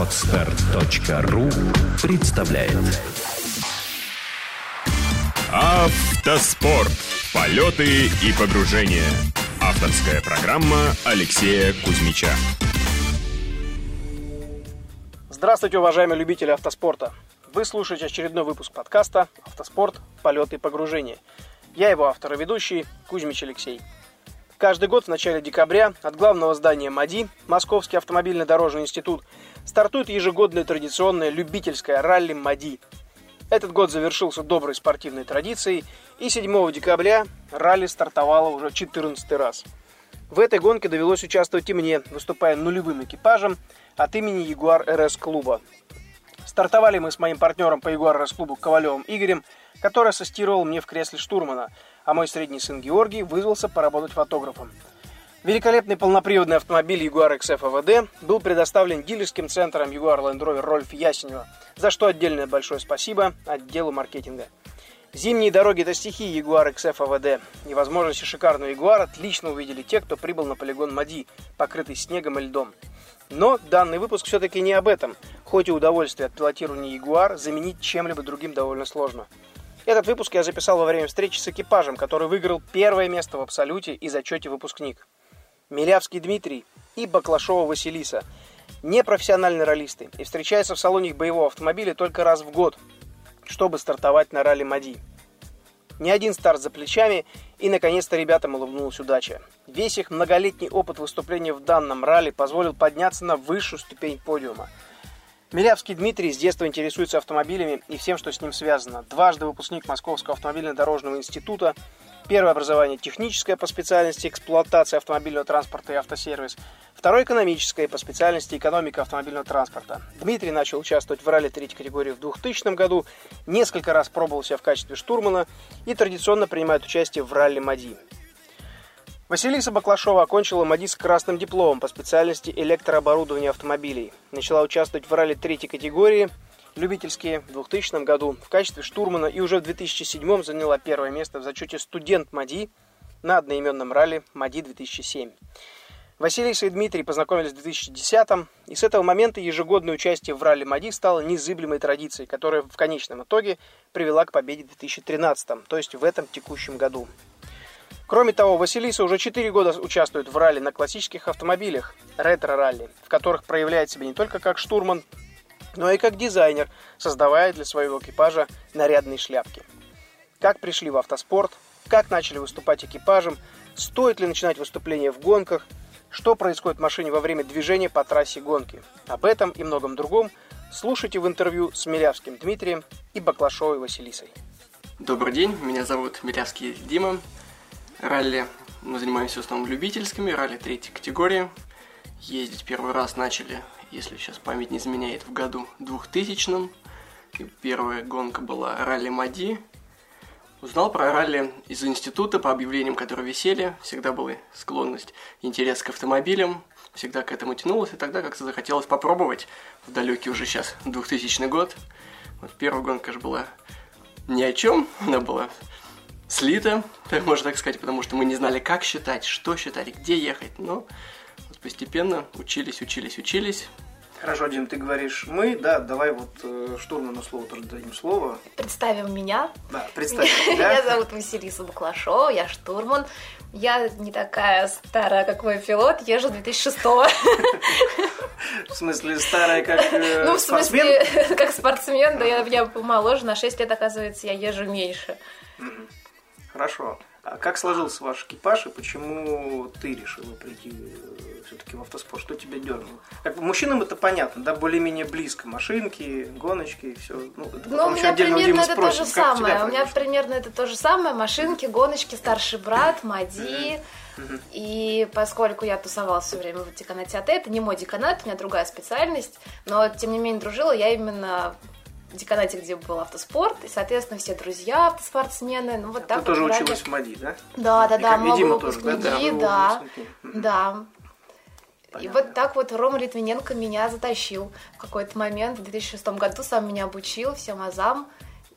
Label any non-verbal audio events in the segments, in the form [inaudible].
Отстар.ру представляет Автоспорт. Полеты и погружения. Авторская программа Алексея Кузьмича. Здравствуйте, уважаемые любители автоспорта. Вы слушаете очередной выпуск подкаста «Автоспорт. Полеты и погружения». Я его автор и ведущий Кузьмич Алексей. Каждый год в начале декабря от главного здания МАДИ, Московский автомобильно-дорожный институт, стартует ежегодное традиционное любительское ралли МАДИ. Этот год завершился доброй спортивной традицией, и 7 декабря ралли стартовало уже 14 раз. В этой гонке довелось участвовать и мне, выступая нулевым экипажем от имени Ягуар РС клуба. Стартовали мы с моим партнером по Ягуар РС клубу Ковалевым Игорем, который ассистировал мне в кресле штурмана – а мой средний сын Георгий вызвался поработать фотографом. Великолепный полноприводный автомобиль Jaguar XF AVD был предоставлен дилерским центром Jaguar Land Rover Рольф Ясенева, за что отдельное большое спасибо отделу маркетинга. Зимние дороги – это стихии Jaguar XF AVD, и возможности шикарного Jaguar отлично увидели те, кто прибыл на полигон Мади, покрытый снегом и льдом. Но данный выпуск все-таки не об этом, хоть и удовольствие от пилотирования Jaguar заменить чем-либо другим довольно сложно – этот выпуск я записал во время встречи с экипажем, который выиграл первое место в абсолюте и зачете выпускник. Милявский Дмитрий и Баклашова Василиса. Непрофессиональные ролисты и встречаются в салоне их боевого автомобиля только раз в год, чтобы стартовать на ралли Мади. Ни один старт за плечами, и наконец-то ребятам улыбнулась удача. Весь их многолетний опыт выступления в данном ралли позволил подняться на высшую ступень подиума – Милявский Дмитрий с детства интересуется автомобилями и всем, что с ним связано. Дважды выпускник Московского автомобильно-дорожного института, первое образование техническое по специальности эксплуатация автомобильного транспорта и автосервис, второе экономическое по специальности экономика автомобильного транспорта. Дмитрий начал участвовать в ралли третьей категории в 2000 году, несколько раз пробовал себя в качестве штурмана и традиционно принимает участие в ралли МАДИ. Василиса Баклашова окончила МАДИ с красным дипломом по специальности электрооборудования автомобилей. Начала участвовать в ралли третьей категории, любительские, в 2000 году в качестве штурмана и уже в 2007 заняла первое место в зачете студент МАДИ на одноименном ралли МАДИ 2007. Василиса и Дмитрий познакомились в 2010 и с этого момента ежегодное участие в ралли МАДИ стало незыблемой традицией, которая в конечном итоге привела к победе в 2013, то есть в этом текущем году. Кроме того, Василиса уже 4 года участвует в ралли на классических автомобилях, ретро-ралли, в которых проявляет себя не только как штурман, но и как дизайнер, создавая для своего экипажа нарядные шляпки. Как пришли в автоспорт, как начали выступать экипажем, стоит ли начинать выступление в гонках, что происходит в машине во время движения по трассе гонки. Об этом и многом другом слушайте в интервью с Милявским Дмитрием и Баклашовой Василисой. Добрый день, меня зовут Милявский Дима, ралли. Мы занимаемся в основном любительскими, ралли третьей категории. Ездить первый раз начали, если сейчас память не изменяет, в году 2000 и Первая гонка была ралли Мади. Узнал про ралли из института по объявлениям, которые висели. Всегда была склонность, интерес к автомобилям. Всегда к этому тянулось, и тогда как-то захотелось попробовать в далекий уже сейчас 2000 год. Вот первая гонка же была ни о чем, она была слито, можно так сказать, потому что мы не знали, как считать, что считать, где ехать. Но вот постепенно учились, учились, учились. Хорошо, Дим, ты говоришь мы, да, давай вот э, штурману слово тоже дадим слово. Представим меня. Да, представим тебя. [laughs] Меня зовут Василиса Буклашова, я штурман. Я не такая старая, как мой пилот, езжу 2006 -го. В смысле, старая, как э, [laughs] Ну, в смысле, [laughs] как спортсмен, да, я, я помоложе, на 6 лет, оказывается, я езжу меньше. Хорошо. А как сложился ваш экипаж и почему ты решила прийти э, все-таки в автоспорт? Что тебя дернуло? Как бы мужчинам это понятно, да, более-менее близко. Машинки, гоночки, все. Ну, это ну у меня примерно это то же самое. У меня примерно это то же самое. Машинки, гоночки, старший брат, Мади. И поскольку я тусовалась все время в деканате АТ, это не мой деканат, у меня другая специальность, но тем не менее дружила я именно деканате, где был автоспорт, и, соответственно, все друзья автоспортсмены. Ну, вот так Ты вот тоже ради... училась в МАДИ, да? Да, да, да, много Дима тоже, да? Да, да. да. И вот так вот Рома Литвиненко меня затащил в какой-то момент. В 2006 году сам меня обучил всем азам.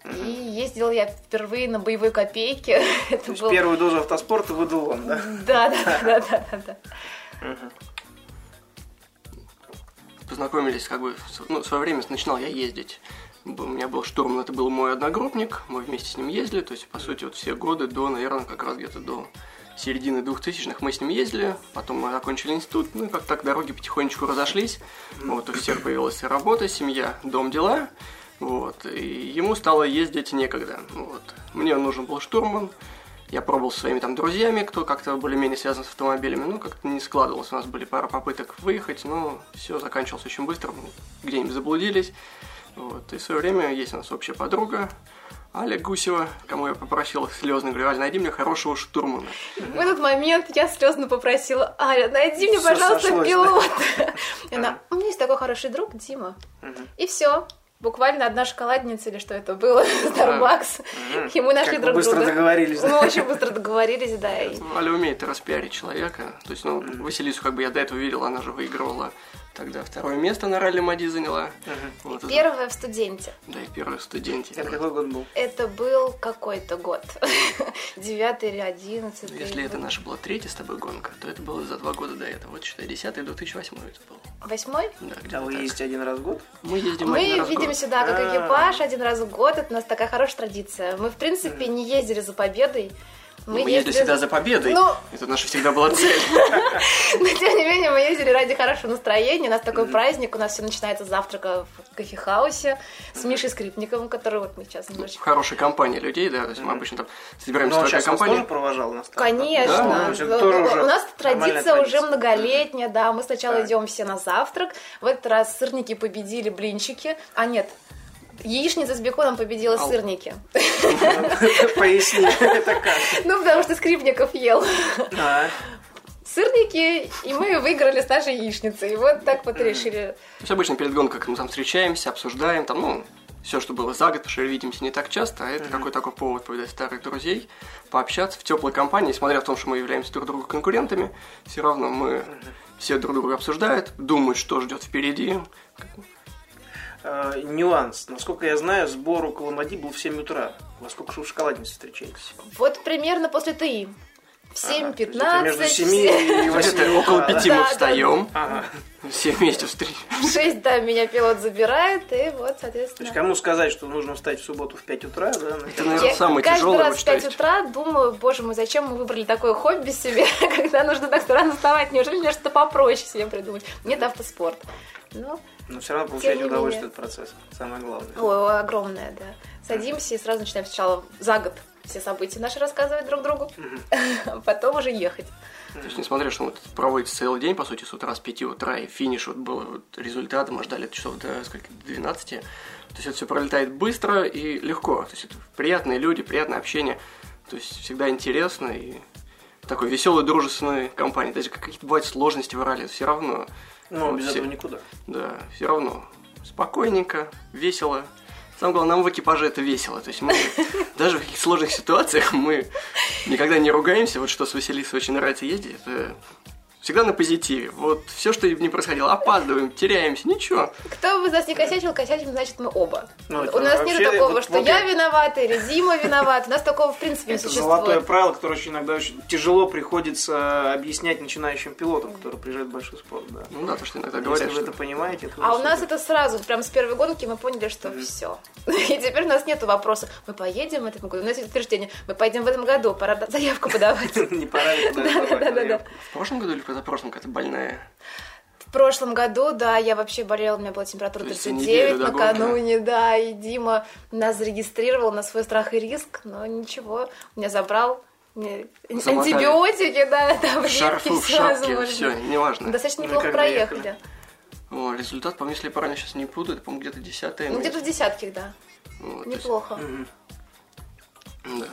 И ездил я впервые на боевой копейке. [laughs] То есть был... первую дозу автоспорта выдал он, да? Да, да, да, да, да. познакомились, как бы, ну, в свое время начинал я ездить. У меня был штурм, это был мой одногруппник, мы вместе с ним ездили, то есть, по сути, вот все годы до, наверное, как раз где-то до середины двухтысячных мы с ним ездили, потом мы окончили институт, ну и как так дороги потихонечку разошлись, вот, у всех появилась работа, семья, дом, дела, вот, и ему стало ездить некогда, вот. Мне нужен был штурман, я пробовал со своими там друзьями, кто как-то более-менее связан с автомобилями, ну, как-то не складывалось, у нас были пара попыток выехать, но все заканчивалось очень быстро, мы где-нибудь заблудились, вот, и в свое время есть у нас общая подруга, Аля Гусева, кому я попросила слезно, говорю, Аля, найди мне хорошего штурмана. В этот момент я слезно попросила, Аля, найди мне, пожалуйста, пилота. И она, у меня есть такой хороший друг, Дима. И все. Буквально одна шоколадница или что это было, [laughs] Starbucks. И мы нашли друг быстро друга. договорились. Мы очень быстро договорились, да. Аля умеет распиарить человека. То есть, ну, Василису как бы я до этого видел, она же выигрывала Тогда второе место на ралли Мади заняла. Угу. Вот первое в студенте. Да, и первое в студенте. Это какой год был? Это был какой-то год. [laughs] Девятый или одиннадцатый. Если это наша была третья с тобой гонка, то это было за два года до этого. Вот считай, десятый, 2008 это был. Восьмой? Да, где А вы ездите один раз в год? Мы ездим Мы один раз видим год. сюда как экипаж один раз в год. Это у нас такая хорошая традиция. Мы, в принципе, не ездили за победой. Мы, мы ездили всегда за победой. Ну... Это наша всегда была цель. [laughs] Но тем не менее мы ездили ради хорошего настроения. У нас такой праздник. У нас все начинается с завтрака в кофехаусе с Мишей Скрипниковым, который вот мы сейчас немножечко... Хорошая компания людей, да. То есть мы обычно там собираемся Ну, такая сейчас вас компания. тоже провожал на старт? Конечно. У нас традиция уже многолетняя, да. Мы сначала идем все на завтрак. В этот раз сырники победили блинчики. А нет, яичница с беконом победила Ау. сырники. [laughs] Поясни, это как? Ну, потому что Скрипников ел А, сырники, и мы выиграли с нашей яичницей. И вот так вот решили. То есть обычно перед гонкой как мы там встречаемся, обсуждаем, там, ну, все, что было за год, потому что видимся не так часто, а это какой такой повод повидать старых друзей, пообщаться в теплой компании, несмотря в том, что мы являемся друг другу конкурентами, все равно мы все друг друга обсуждают, думают, что ждет впереди. Э, Нюанс. Насколько я знаю, сбор около Мади был в 7 утра. Во сколько же вы в шоколаднице встречаетесь? Вот примерно после ТИ. В Ага, то есть 7.15. это между 7 все- и [laughs] 8 Где-то около утра, да? пяти Да, мы встаем, Ага. все вместе встречаемся. В 6, да, меня пилот забирает, и вот, То есть соответственно. кому сказать, что нужно встать в субботу в 5 утра, да? Это, наверное, Я самое каждый тяжелое, раз вот в что 5 есть. утра думаю, боже мой, зачем мы выбрали такое хобби себе, [laughs] когда нужно так рано вставать, неужели мне что-то попроще себе придумать? Нет, автоспорт. Ну, Но все равно не удовольствие от процесса. Самое главное. ой, огромное, да. Садимся и сразу начинаем сначала за год все события наши рассказывать друг другу, а [laughs] потом уже ехать. То есть, несмотря, что вот проводится целый день, по сути, с утра, с 5 утра, и финиш вот был вот результат, мы ждали часов до сколько, 12. То есть, это все пролетает быстро и легко. То есть, это приятные люди, приятное общение. То есть, всегда интересно и такой веселой, дружественной компании. Даже какие-то бывают сложности в ралли, все равно. Но без все- этого никуда. Да, все равно. Спокойненько, весело. Самое главное, нам в экипаже это весело. То есть мы [laughs] даже в каких сложных ситуациях мы никогда не ругаемся. Вот что с Василисой очень нравится ездить, это всегда на позитиве. Вот все, что не происходило, опаздываем, теряемся, ничего. Кто бы из нас не косячил, косячим, значит, мы оба. Ну, это У нас нет такого, вот- что вот я я- виновата или Дима виноват. У нас такого, в принципе, не Это существует. золотое правило, которое очень иногда очень тяжело приходится объяснять начинающим пилотам, которые приезжают в большой спорт. Да. Ну да, то, что иногда Если говорят, вы что... это понимаете, А у нас это сразу, прям с первой гонки мы поняли, что все. [laughs] И теперь у нас нет вопроса, мы поедем в этом году. У нас есть утверждение, мы поедем в этом году, пора заявку подавать. [laughs] не пора [laughs] Да, да, да? В прошлом году или позапрошлом какая-то больная? В прошлом году, да, я вообще болела, у меня была температура То есть за 39 неделю до гонки? накануне, да, и Дима нас зарегистрировал на свой страх и риск, но ничего, меня забрал. Мне Замотали. антибиотики, да, [laughs] таблетки, шарфу, в все шапке, возможно. все, неважно. Достаточно неплохо проехали. О, результат, по-моему, если я правильно сейчас не путаю, это, по-моему, где-то десятое Ну, где-то в десятке, да. Вот, то есть, Неплохо. да.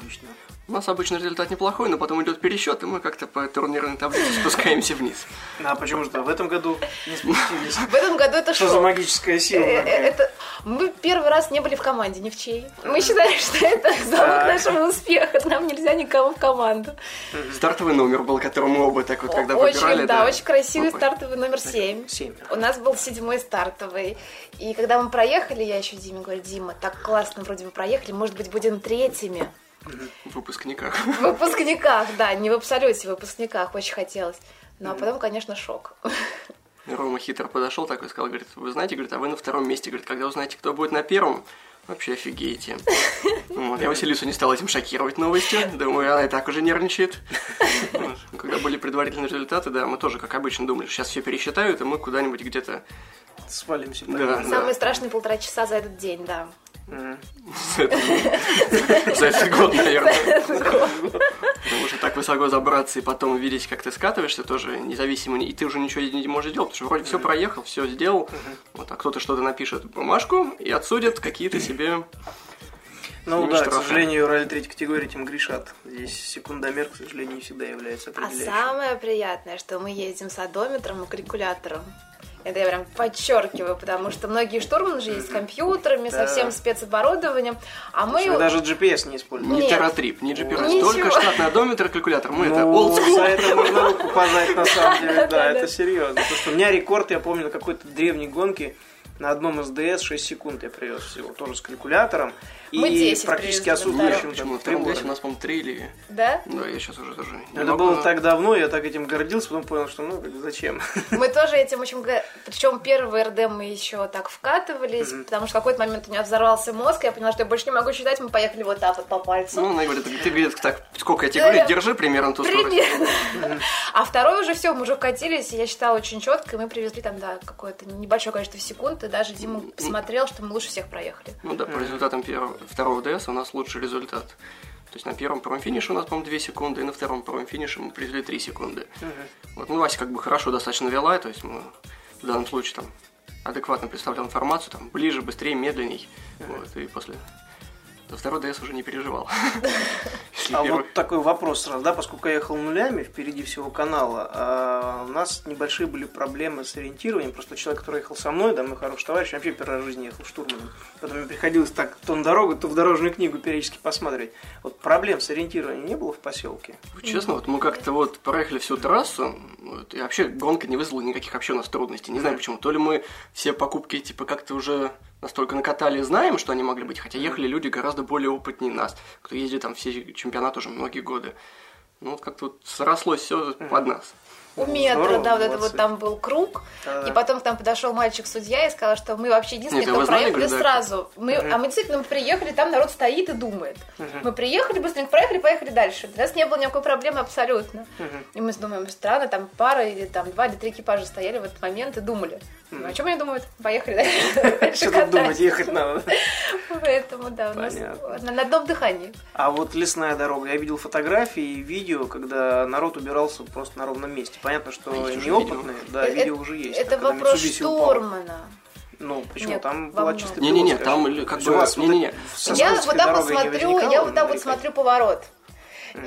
У нас обычно результат неплохой, но потом идет пересчет, и мы как-то по турнирной таблице спускаемся вниз. А почему же? В этом году не спустились? В этом году это Что за шоу. магическая сила? Э, э? Это мы первый раз не были в команде, ни в чьей. Мы считали, что это залог нашего успеха. Нам нельзя никого в команду. Стартовый номер был, который мы оба так вот, когда очень, выбирали. да, очень красивый стартовый номер 7. Семь. У нас был седьмой стартовый. И когда мы проехали, я еще Диме говорю, Дима, так классно вроде бы проехали, может быть, будем третьими. В выпускниках. В выпускниках, да, не в абсолюте, в выпускниках, очень хотелось. Ну а потом, конечно, шок. Рома хитро подошел такой сказал, говорит, вы знаете, говорит, а вы на втором месте, говорит, когда узнаете, кто будет на первом, вообще офигеете. [laughs] Вот. Я Василису не стал этим шокировать новостью, думаю, она и так уже нервничает. Когда были предварительные результаты, да, мы тоже, как обычно, думали, сейчас все пересчитают, и мы куда-нибудь где-то... Свалимся. Да, Самые да. страшные полтора часа за этот день, да. [laughs] За этот год, наверное. Потому что так высоко забраться и потом увидеть, как ты скатываешься, тоже независимо, и ты уже ничего не можешь делать, потому что вроде все проехал, все сделал, вот, а кто-то что-то напишет бумажку и отсудит какие-то себе Ну да, к штрафы. сожалению, ралли третьей категории этим грешат. Здесь секундомер, к сожалению, не всегда является А определяющим. самое приятное, что мы ездим с одометром и калькулятором. Это я прям подчеркиваю, потому что многие штурманы же есть с компьютерами, со Да. всем спецоборудованием, а мы... Мы даже GPS не используем. не Нет. терратрип, не GPS, Ничего. только штатный одометр, калькулятор. Мы это Ну, old school. за это можно руку пожать, на самом деле, [laughs] да, это серьезно. Потому что у меня рекорд, я помню, на какой-то древней гонке на одном СДС 6 секунд я привез всего, тоже с калькулятором. Мы и 10 практически отсутствующим там втором здесь у прибором. нас, по-моему, три или... Да? Да, я сейчас уже тоже не Это могу, было так давно, я так этим гордился, потом понял, что ну зачем. [laughs] Мы тоже этим очень... Причем первый РД мы еще так вкатывались, потому что в какой-то момент у меня взорвался мозг, я поняла, что я больше не могу считать, мы поехали вот так вот по пальцу. Ну, она говорит, ты, говорит, так, сколько я тебе говорю, держи примерно ту скорость. Примерно. А второй уже все, мы уже вкатились, и я считала очень четко, и мы привезли там, да, какое-то небольшое количество секунд, даже Дима посмотрел, что мы лучше всех проехали. Ну да, по результатам первого, второго ДС у нас лучший результат. То есть на первом первом финише у нас, по-моему, 2 секунды, и на втором первом финише мы привезли 3 секунды. Вот, ну, Вася как бы хорошо достаточно вела, то есть мы в данном случае там адекватно представлял информацию, там, ближе, быстрее, медленней. Вот, и после... За второй ДС уже не переживал. [laughs] А вот такой вопрос сразу, да, поскольку я ехал нулями впереди всего канала, а у нас небольшие были проблемы с ориентированием. Просто человек, который ехал со мной, да, мой хороший товарищ, вообще первый раз в жизни ехал штурманом. Потом мне приходилось так то на дорогу, то в дорожную книгу периодически посмотреть. Вот проблем с ориентированием не было в поселке? Честно, вот мы как-то вот проехали всю трассу, и вообще гонка не вызвала никаких вообще у нас трудностей. Не знаю почему. То ли мы все покупки типа как-то уже настолько накатали и знаем, что они могли быть, хотя ехали люди гораздо более опытнее нас, кто ездит там все чемпионаты уже многие годы. Ну вот как-то вот срослось все под нас. У метра, Здорово, да, вот это молодцы. вот там был круг, Да-да. и потом к нам подошел мальчик-судья и сказал, что мы вообще единственные, Нет, кто знали, проехали да? сразу. Мы, А мы действительно приехали, там народ стоит и думает. Мы приехали, быстренько проехали, поехали дальше. Для нас не было никакой проблемы абсолютно. И мы думаем, странно, там пара или там два или три экипажа стояли в этот момент и думали. Ну, о чем они думают? Поехали [laughs] дальше Что тут думать, ехать надо. Поэтому, да, у нас на одном дыхании. А вот лесная дорога, я видел фотографии и видео, когда народ убирался просто на ровном месте. Понятно, что уже неопытные, да, Э, видео это- уже есть. Это когда вопрос упал. штурмана. Ну, почему? Нет, там была чисто Не-не-не, там как бы- не-не-не. это Я вот так вот смотрю, я вот так вот смотрю поворот.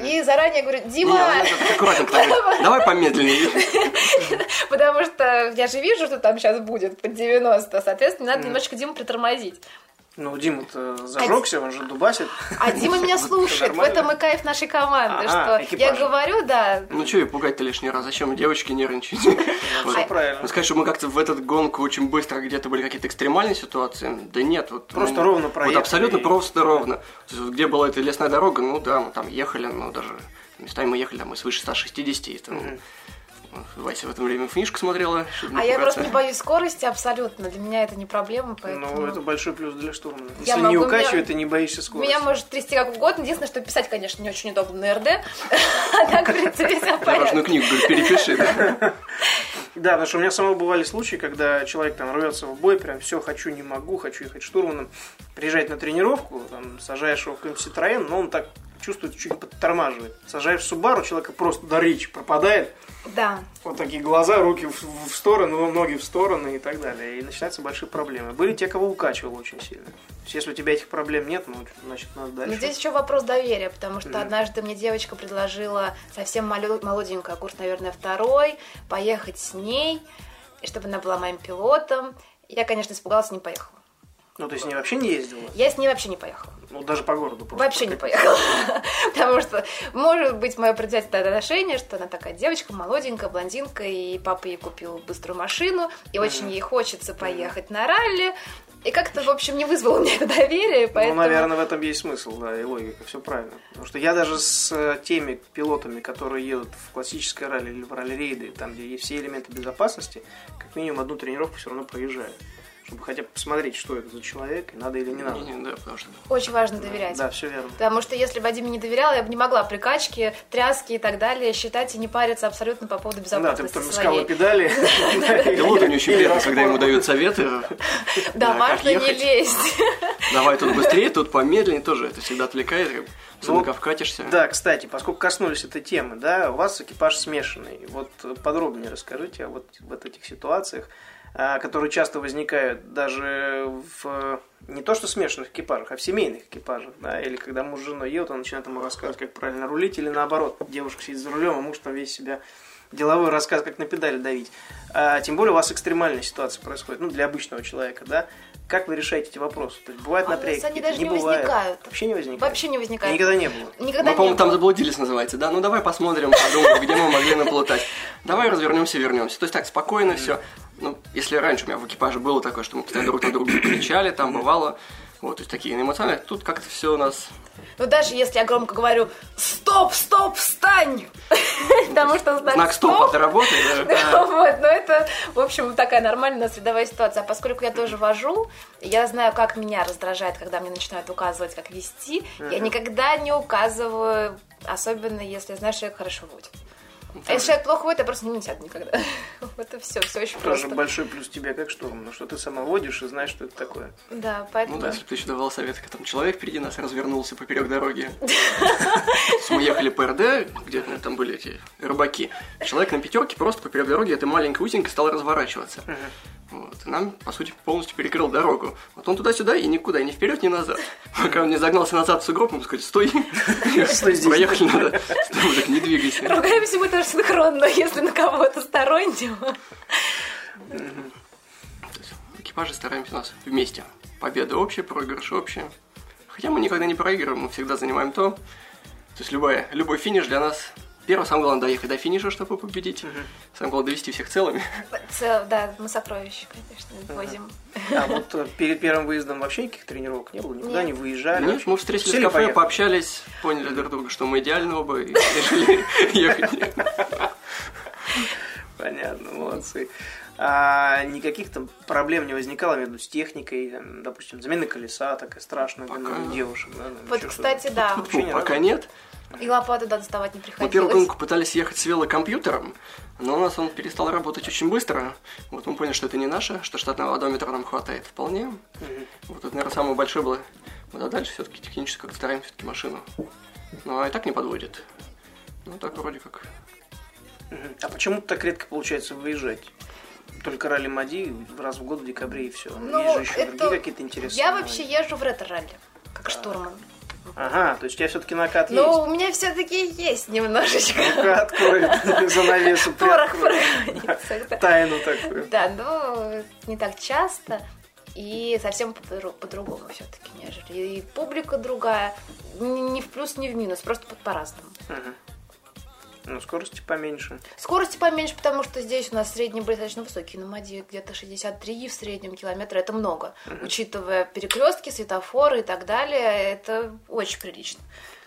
И заранее говорю, Дима, так аккуратненько говорит, [laughs] Давай помедленнее. [laughs] потому что я же вижу, что там сейчас будет под 90, соответственно, надо немножечко Диму притормозить. Ну, Дима-то зажегся, он же дубасит. А Дима меня [laughs] слушает, в этом и кайф нашей команды, что я говорю, да, Ну что ее пугать-то лишний раз? Зачем девочки нервничать? [laughs] Вот. Все правильно. Ну, сказать, что мы как-то в этот гонку очень быстро где-то были какие-то экстремальные ситуации, да нет. Вот, Просто ну, ровно Вот проехали абсолютно и- просто ровно. То есть, вот где была эта лесная дорога, ну да, мы там ехали, но даже местами мы ехали там и свыше 160, и там, вот, Вася в это время финишку смотрела. не а я просто не боюсь скорости абсолютно, для меня это не проблема, поэтому... Ну, это большой плюс для штурмана. Я Если не могу, укачивает, меня- ты не боишься скорости. Меня может трясти как угодно, единственное, что писать, конечно, не очень удобно на РД, а так, в принципе, все порядке. книгу, перепиши. да. Потому что у меня самого бывали случаи, когда человек там рвется в бой, прям все, хочу, не могу, хочу ехать штурманом, приезжает на тренировку, там, сажаешь его в какой-нибудь Citroёn, но он так чувствует, чуть подтормаживает. Сажаешь в Subaru, человека просто до речи пропадает, Да, вот такие глаза, руки в, в сторону, ноги в стороны и так далее. И начинаются большие проблемы. Были те, кого укачивало очень сильно. То есть, если у тебя этих проблем нет, ну, значит, надо дальше. Но здесь еще вопрос доверия, потому что однажды мне девочка предложила совсем моло- молоденькая, курс, наверное, второй, поехать с ней, чтобы она была моим пилотом. Я, конечно, испугалась, не поехала. Ну, то есть, не вообще не ездила? Я с ней вообще не поехала. Ну, даже по городу просто. Вообще не поехала. [laughs] Потому что может быть мое предвзятое отношение, что она такая девочка, молоденькая, блондинка, и папа ей купил быструю машину, и очень ей хочется поехать на ралли. И как-то, в общем, не вызвало мне это [laughs] доверие, ну, поэтому... Ну, наверное, в этом есть смысл, да, и логика, все правильно. Потому что я даже с э, теми пилотами, которые едут в классическое ралли или в ралли-рейды, там, где есть все элементы безопасности, как минимум одну тренировку все равно проезжаю чтобы хотя бы посмотреть, что это за человек, и надо или не надо. Не, не, да, потому что... Очень важно доверять. Да, все верно. Потому что если Вадиме не доверяла, я бы не могла прикачки, тряски и так далее считать и не париться абсолютно по поводу безопасности Да, ты потом педали. Пилоту не очень приятно, когда ему дают советы. Да, важно не лезть. Давай тут быстрее, тут помедленнее, тоже это всегда отвлекает. Особенно ну, вкатишься. Да, кстати, поскольку коснулись этой темы, да, у вас экипаж смешанный. Вот подробнее расскажите о вот, вот этих ситуациях. А, которые часто возникают даже в не то что смешанных экипажах, а в семейных экипажах, да, или когда муж с женой едут, он начинает ему рассказывать, как правильно рулить, или наоборот, девушка сидит за рулем, а муж там весь себя деловой рассказ, как на педали давить. А, тем более у вас экстремальная ситуация происходит, ну, для обычного человека, да. Как вы решаете эти вопросы? То есть бывает а напряги? Они даже не, не возникают. Вообще не возникают? Вообще не возникают. Никогда не было? Никогда мы, по-моему, там заблудились, называется, да? Ну, давай посмотрим, подумаем, где мы могли наплутать. Давай развернемся, вернемся. То есть так, спокойно все. Ну, если раньше у меня в экипаже было такое, что мы постоянно друг на друга кричали, там бывало, вот, то есть такие эмоциональные, тут как-то все у нас... Ну, даже если я громко говорю «Стоп, стоп, встань!» [laughs] Потому что знак, знак стоп, стоп это работает. [laughs] Да, вот, но это, в общем, такая нормальная световая ситуация. А поскольку я тоже вожу, я знаю, как меня раздражает, когда мне начинают указывать, как вести. Я никогда не указываю, особенно если знаешь, что человек хорошо водит. А если человек плохо водит, я просто не сяду никогда. Вот и все, все очень Тоже просто. большой плюс тебе как штурм, ну что ты сама водишь и знаешь, что это такое. Да, поэтому... Ну да, если бы ты еще давал совет, как там человек впереди нас развернулся поперек дороги. [laughs] Мы ехали по РД, где там были эти рыбаки. Человек на пятерке просто поперек дороги, это маленькая узенька, стал разворачиваться. Вот. И нам, по сути, полностью перекрыл дорогу. Вот он туда-сюда и никуда, ни вперед, ни назад. Пока он не загнался назад в сугроб, мы сказали, стой, стой здесь. Проехали надо. Стой, так не двигайся. Ругаемся мы тоже синхронно, если на кого-то стороннего. Экипажи стараемся у нас вместе. Победа общая, проигрыш общая. Хотя мы никогда не проигрываем, мы всегда занимаем то. То есть любой, любой финиш для нас Первое, самое главное, доехать до финиша, чтобы победить. Угу. Самое главное, довести всех целыми. Цел, да, мы сокровища, конечно, возим. А вот э, перед первым выездом вообще никаких тренировок не было? Никуда Нет. не выезжали? Нет, мы встретились Сели в кафе, поехали. пообщались, поняли друг друга, что мы идеальны оба, и решили [laughs] ехать. Понятно, молодцы. А никаких там проблем не возникало между с техникой, там, допустим, замена колеса такая страшная для девушек. Да, вот, кстати, да. Пока нет. И лопату да, доставать не приходилось. Мы первую гонку пытались ехать с велокомпьютером, но у нас он перестал работать очень быстро. Вот мы поняли, что это не наше, что штатного одометра нам хватает вполне. Mm-hmm. Вот это, наверное, самое большое было. Вот, а дальше все-таки технически как-то стараемся все-таки машину. Ну, а и так не подводит. Ну, так вроде как. Mm-hmm. А почему так редко получается выезжать? Только ралли Мади раз в год в декабре и все. Ну, Есть же еще это... другие какие-то интересные. Я вообще езжу в ретро-ралли, как штурман. Ага, то есть у тебя все-таки накат ну, есть. Ну, у меня все-таки есть немножечко. Ну-ка, открой [laughs] [laughs] занавесу. Порох Тайну такую. Да, но не так часто. И совсем по-другому все-таки, нежели. И публика другая. Не в плюс, не в минус, просто по-разному. Ну, скорости поменьше. Скорости поменьше, потому что здесь у нас средний были достаточно высокие на МАДе, где-то 63 в среднем километра, это много. Uh-huh. Учитывая перекрестки, светофоры и так далее, это очень прилично.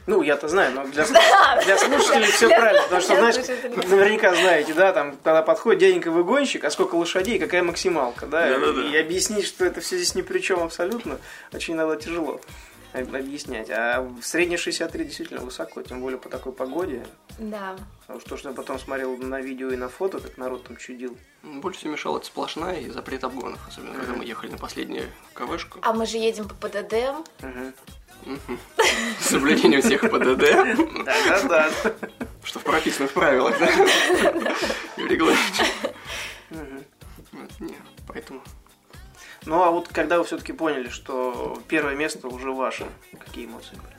Ну, я-то знаю, но для, [laughs] для слушателей все правильно. Потому что, знаешь, наверняка знаете, да, там, когда подходит дяденька выгонщик, а сколько лошадей, какая максималка, да, и объяснить, что это все здесь ни при чем абсолютно, очень иногда тяжело объяснять. А в средней 63 действительно высоко, тем более по такой погоде. Да. Потому что, то, что я потом смотрел на видео и на фото, как народ там чудил. Больше всего мешало это сплошная и запрет обгонов, особенно mm-hmm. когда мы ехали на последнюю КВшку. А мы же едем по ПДД. Угу. [laughs] Соблюдение всех ПДД. Да-да-да. Что в прописанных правилах, да? В регламенте. Нет, поэтому ну а вот когда вы все-таки поняли, что первое место уже ваше, какие эмоции были?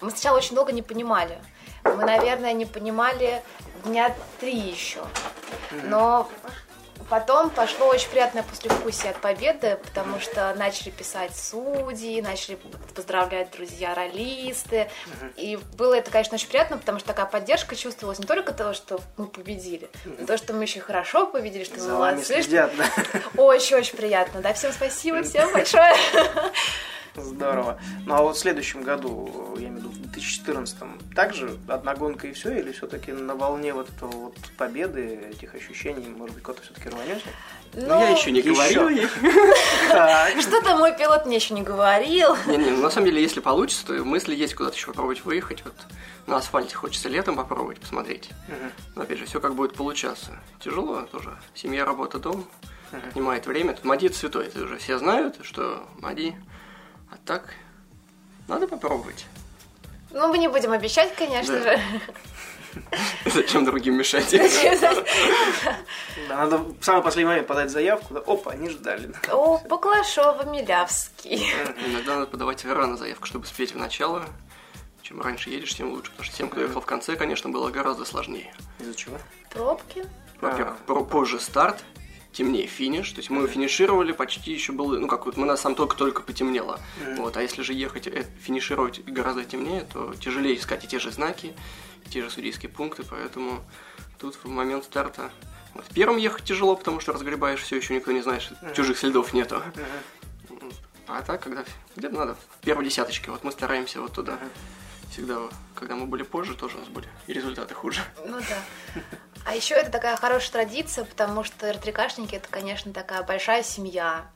Мы сначала очень долго не понимали. Мы, наверное, не понимали дня три еще. Но Потом пошло очень приятное послевкусие от победы, потому что начали писать судьи, начали поздравлять друзья ролисты. И было это, конечно, очень приятно, потому что такая поддержка чувствовалась не только того, что мы победили, но то, что мы еще хорошо победили, что мы молодцы. Очень-очень [laughs] приятно. Да, всем спасибо, всем большое. [laughs] Здорово. Ну а вот в следующем году, я имею в виду в 2014, также одна гонка и все, или все-таки на волне вот этого вот победы, этих ощущений, может быть, куда-то все-таки рванете? Ну, ну, я еще не говорил. [laughs] Что-то мой пилот мне еще не говорил. Не-не, на самом деле, если получится, то мысли есть куда-то еще попробовать выехать. Вот на асфальте хочется летом попробовать, посмотреть. Но опять же, все как будет получаться. Тяжело тоже. Семья, работа, дом. Отнимает время. Тут Мади святой, это уже все знают, что Мади а так, надо попробовать. Ну, мы не будем обещать, конечно да. же. [laughs] Зачем другим мешать? Да, надо в самый последний момент подать заявку. Да, опа, они ждали. О, Поклашова, Милявский. Иногда надо подавать рано заявку, чтобы успеть в начало. Чем раньше едешь, тем лучше. Потому что тем, кто ехал в конце, конечно, было гораздо сложнее. Из-за чего? Пробки. Во-первых, а. позже старт, темнее финиш. То есть мы финишировали почти еще было, ну как вот мы нас сам только-только потемнело. Mm-hmm. Вот, а если же ехать, э, финишировать гораздо темнее, то тяжелее искать и те же знаки, и те же судейские пункты, поэтому тут в момент старта вот, первым ехать тяжело, потому что разгребаешь все еще никто не знаешь, mm-hmm. чужих следов нету. Mm-hmm. А так, когда где-то надо в первой десяточке, вот мы стараемся вот туда. Mm-hmm. Всегда, когда мы были позже, тоже у нас были и результаты хуже. Ну да. А еще это такая хорошая традиция, потому что РТКшники это, конечно, такая большая семья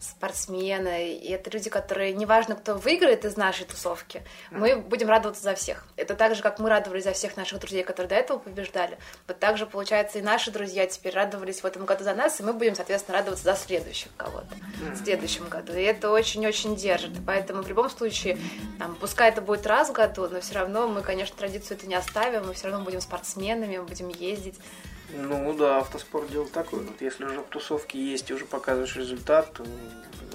спортсмены, и это люди, которые, неважно, кто выиграет из нашей тусовки, мы будем радоваться за всех. Это так же, как мы радовались за всех наших друзей, которые до этого побеждали. Вот так же, получается, и наши друзья теперь радовались в этом году за нас, и мы будем, соответственно, радоваться за следующих кого-то в следующем году. И это очень-очень держит. Поэтому в любом случае, там, пускай это будет раз в году, но все равно мы, конечно, традицию это не оставим, мы все равно будем спортсменами, мы будем ездить. Ну да, автоспорт дело такое. Вот если уже в тусовке есть и уже показываешь результат, то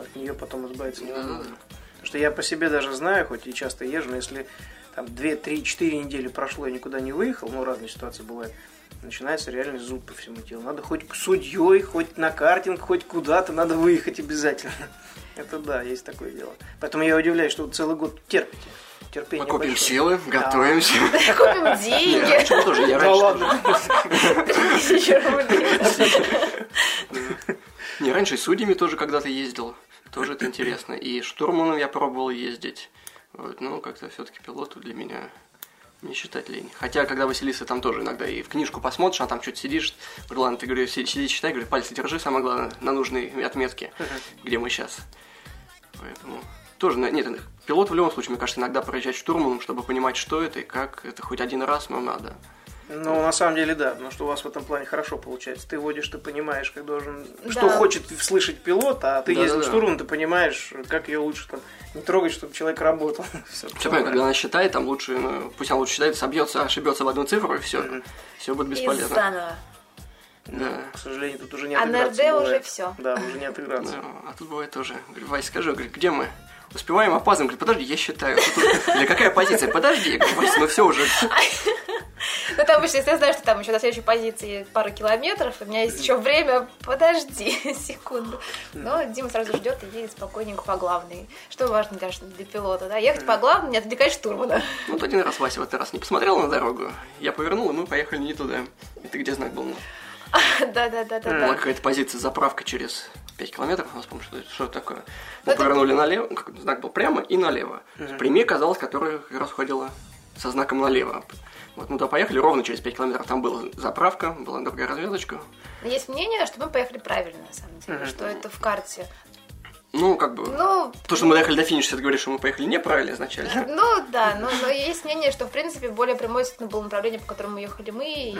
от нее потом избавиться невозможно. Потому что я по себе даже знаю, хоть и часто езжу, но если там 2, 3, 4 недели прошло, я никуда не выехал, ну разные ситуации бывают, начинается реально зуд по всему телу. Надо хоть к судьей, хоть на картинг, хоть куда-то, надо выехать обязательно. [laughs] Это да, есть такое дело. Поэтому я удивляюсь, что вы целый год терпите терпение Мы копим большое. силы, готовимся. [laughs] Копим [laughs] деньги. Почему тоже? Я раньше... ладно. [laughs] Не, раньше судьями тоже когда-то ездил. Тоже это интересно. И штурманом я пробовал ездить. Вот, ну, как-то все-таки пилоту для меня не считать лень. Хотя, когда Василиса там тоже иногда и в книжку посмотришь, а там что-то сидишь, говорю, ладно, ты говорю, сиди, читай, говорю, пальцы держи, самое главное, на нужной отметке, где мы сейчас. Поэтому тоже, нет, пилот в любом случае, мне кажется, иногда проезжать штурманом, чтобы понимать, что это и как это хоть один раз, но надо. Ну, на самом деле, да, потому что у вас в этом плане хорошо получается. Ты водишь, ты понимаешь, как должен, да. что хочет слышать пилот, а ты да, ездишь да, штурман, ты понимаешь, как ее лучше там не трогать, чтобы человек работал. [laughs] все, все понятно, когда она считает, там лучше, ну, пусть она лучше считает, собьется, ошибется в одну цифру, и все. Mm-hmm. Все будет бесполезно. И заново. Да. к сожалению, тут уже не отыграться. А на РД уже все. Да, уже не отыграться. [laughs] Да, а тут бывает тоже. Говорю, Вась, скажи, говорю, где мы? Успеваем, опаздываем. Говорит, подожди, я считаю. Или какая позиция? Подожди. Я говорю, ну все уже. Ну, там еще, я знаю, что там еще до следующей позиции пару километров, у меня есть еще время, подожди [laughs] секунду. Но Дима сразу ждет и едет спокойненько по главной. Что важно для, для пилота, да? Ехать по главной, не отвлекать штурмана. Ну, вот один раз Вася в этот раз не посмотрел на дорогу, я повернул, и мы поехали не туда. И ты где знак был? [laughs] Да-да-да. Была какая-то позиция заправка через 5 километров, нас помню, что что это такое. Мы это... повернули налево, знак был прямо и налево. Угу. Прямее казалось, которая как раз уходила со знаком налево. Вот мы туда поехали, ровно через 5 километров там была заправка, была другая разведочка. Есть мнение, что мы поехали правильно, на самом деле, угу. что это в карте ну, как бы. Ну, то, что мы доехали до финиша, ты говоришь, что мы поехали неправильно изначально. [laughs] Ну да, но, но есть мнение, что в принципе более прямое было направление, по которому ехали мы, и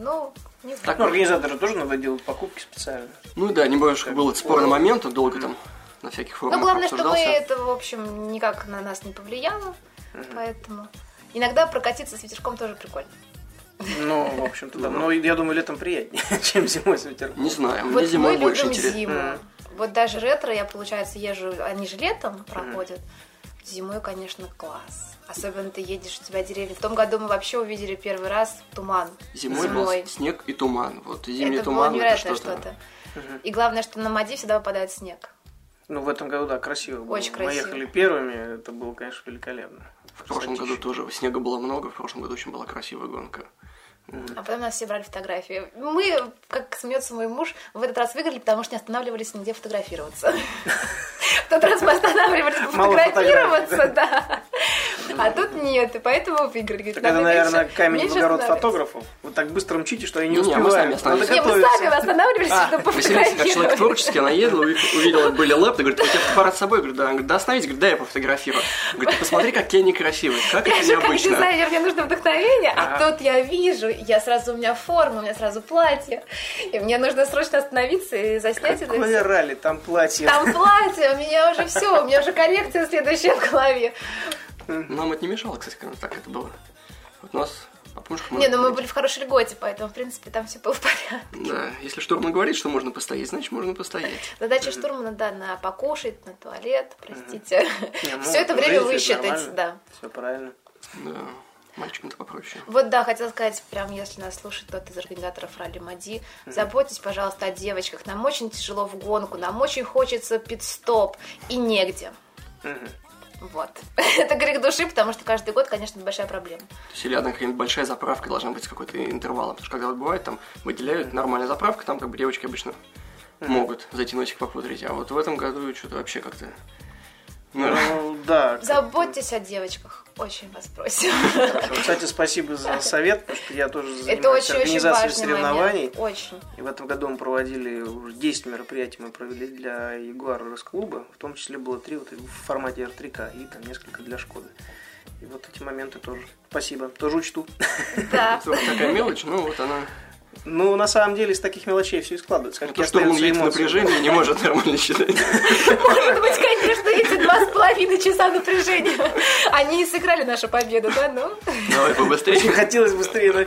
ну, не знаю. Так, ну, организаторы тоже надо делать покупки специально. Ну да, немножко был спорный момент, он долго там на всяких форумах Ну, главное, что мы это, в общем, никак на нас не повлияло, поэтому... Иногда прокатиться с ветерком тоже прикольно. Ну, в общем-то, да. Но я думаю, летом приятнее, [laughs] чем зимой с ветерком. Не знаю, мне вот зимой больше интересно. зиму. Вот даже ретро я, получается, езжу, они же летом проходят. Зимой, конечно, класс. Особенно ты едешь, у тебя деревья. В том году мы вообще увидели первый раз туман. Зимой, Зимой. был снег и туман. Вот зимний это туман. Было это что-то. Что угу. И главное, что на Мади всегда выпадает снег. Ну, в этом году, да, красиво было. Очень красиво. Мы ехали первыми, это было, конечно, великолепно. В прошлом году тоже снега было много, в прошлом году очень была красивая гонка. А потом нас все брали фотографии. Мы, как смеется мой муж, в этот раз выиграли, потому что не останавливались нигде фотографироваться. [laughs] В тот раз мы останавливались фотографироваться, да. А тут нет, и поэтому выиграли. Так это, наверное, камень в огород фотографов. Вы так быстро мчите, что я не успеваю. Не, мы сами останавливались, а, чтобы пофотографировать. как человек творческий, она едла, увидела, были лэпты, говорит, у тебя фотоаппарат с собой? Говорит, да. Говорит, да остановись, говорит, да, я пофотографирую. Говорит, посмотри, какие они красивые, как это необычно. Я дизайнер, мне нужно вдохновение, а тут я вижу, я сразу, у меня форма, у меня сразу платье, и мне нужно срочно остановиться и заснять это. Какое ралли, там платье. Там платье, у меня уже все, у меня уже коллекция следующая в голове. Нам это не мешало, кстати, когда так это было. Вот у нас а помнишь, мы... Не, ну мы были в хорошей льготе, поэтому, в принципе, там все было в порядке. Да, если штурман говорит, что можно постоять, значит, можно постоять. Задача штурмана, да, на покушать, на туалет, простите. [laughs] Ну, все это время высчитать, да. Все правильно. Да. Мальчикам-то попроще. Вот да, хотела сказать, прям если нас слушает кто-то из организаторов ралли Мади, mm-hmm. заботьтесь, пожалуйста, о девочках. Нам очень тяжело в гонку, нам очень хочется пит-стоп, и негде. Mm-hmm. Вот. [laughs] это грех души, потому что каждый год, конечно, большая проблема. То есть или одна какая-нибудь большая заправка должна быть с какой-то интервалом. Потому что когда вот бывает, там выделяют нормальная заправка, там как бы девочки обычно могут зайти носик попудрить. А вот в этом году что-то вообще как-то ну, да. Заботьтесь о девочках. Очень вас просим. Хорошо. Кстати, спасибо за [laughs] совет, потому что я тоже занимаюсь Это очень, организацией очень соревнований. Момент. Очень. И в этом году мы проводили уже 10 мероприятий мы провели для Ягуара Рос-клуба. В том числе было три вот в формате R3K и там несколько для Шкоды. И вот эти моменты тоже. Спасибо. Тоже учту. Да. Такая мелочь, ну вот она ну, на самом деле, из таких мелочей все и складывается. Как то, что он едет напряжение, не может нормально считать. Может быть, конечно, эти два с половиной часа напряжения, они и сыграли нашу победу, да? Ну. Давай побыстрее. Очень хотелось быстрее на